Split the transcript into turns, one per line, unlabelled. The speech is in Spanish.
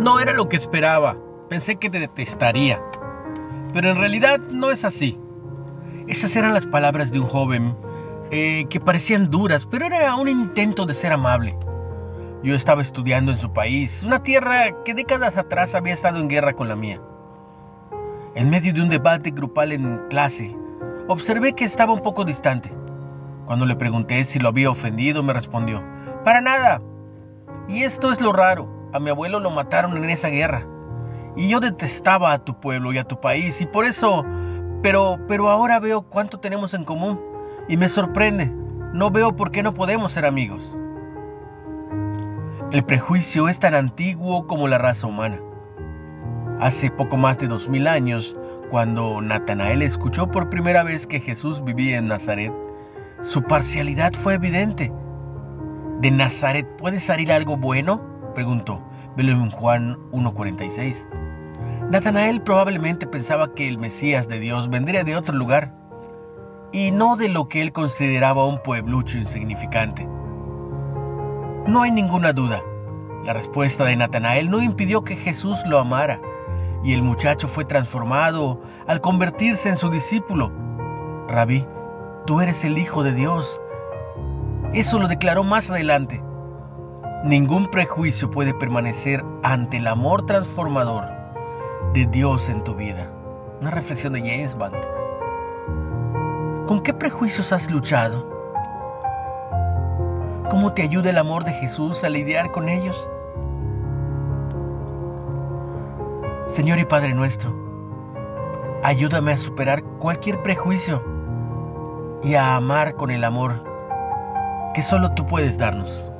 No era lo que esperaba. Pensé que te detestaría. Pero en realidad no es así. Esas eran las palabras de un joven eh, que parecían duras, pero era un intento de ser amable. Yo estaba estudiando en su país, una tierra que décadas atrás había estado en guerra con la mía. En medio de un debate grupal en clase, observé que estaba un poco distante. Cuando le pregunté si lo había ofendido, me respondió, para nada. Y esto es lo raro, a mi abuelo lo mataron en esa guerra. Y yo detestaba a tu pueblo y a tu país, y por eso, pero, pero ahora veo cuánto tenemos en común, y me sorprende, no veo por qué no podemos ser amigos. El prejuicio es tan antiguo como la raza humana. Hace poco más de dos mil años, cuando Natanael escuchó por primera vez que Jesús vivía en Nazaret, su parcialidad fue evidente. ¿De Nazaret puede salir algo bueno? Preguntó. Velo en Juan 1.46. Natanael probablemente pensaba que el Mesías de Dios vendría de otro lugar y no de lo que él consideraba un pueblucho insignificante. No hay ninguna duda. La respuesta de Natanael no impidió que Jesús lo amara, y el muchacho fue transformado al convertirse en su discípulo. Rabí, tú eres el Hijo de Dios. Eso lo declaró más adelante. Ningún prejuicio puede permanecer ante el amor transformador de Dios en tu vida. Una reflexión de James Bond. ¿Con qué prejuicios has luchado? ¿Cómo te ayuda el amor de Jesús a lidiar con ellos? Señor y Padre nuestro, ayúdame a superar cualquier prejuicio y a amar con el amor que solo tú puedes darnos.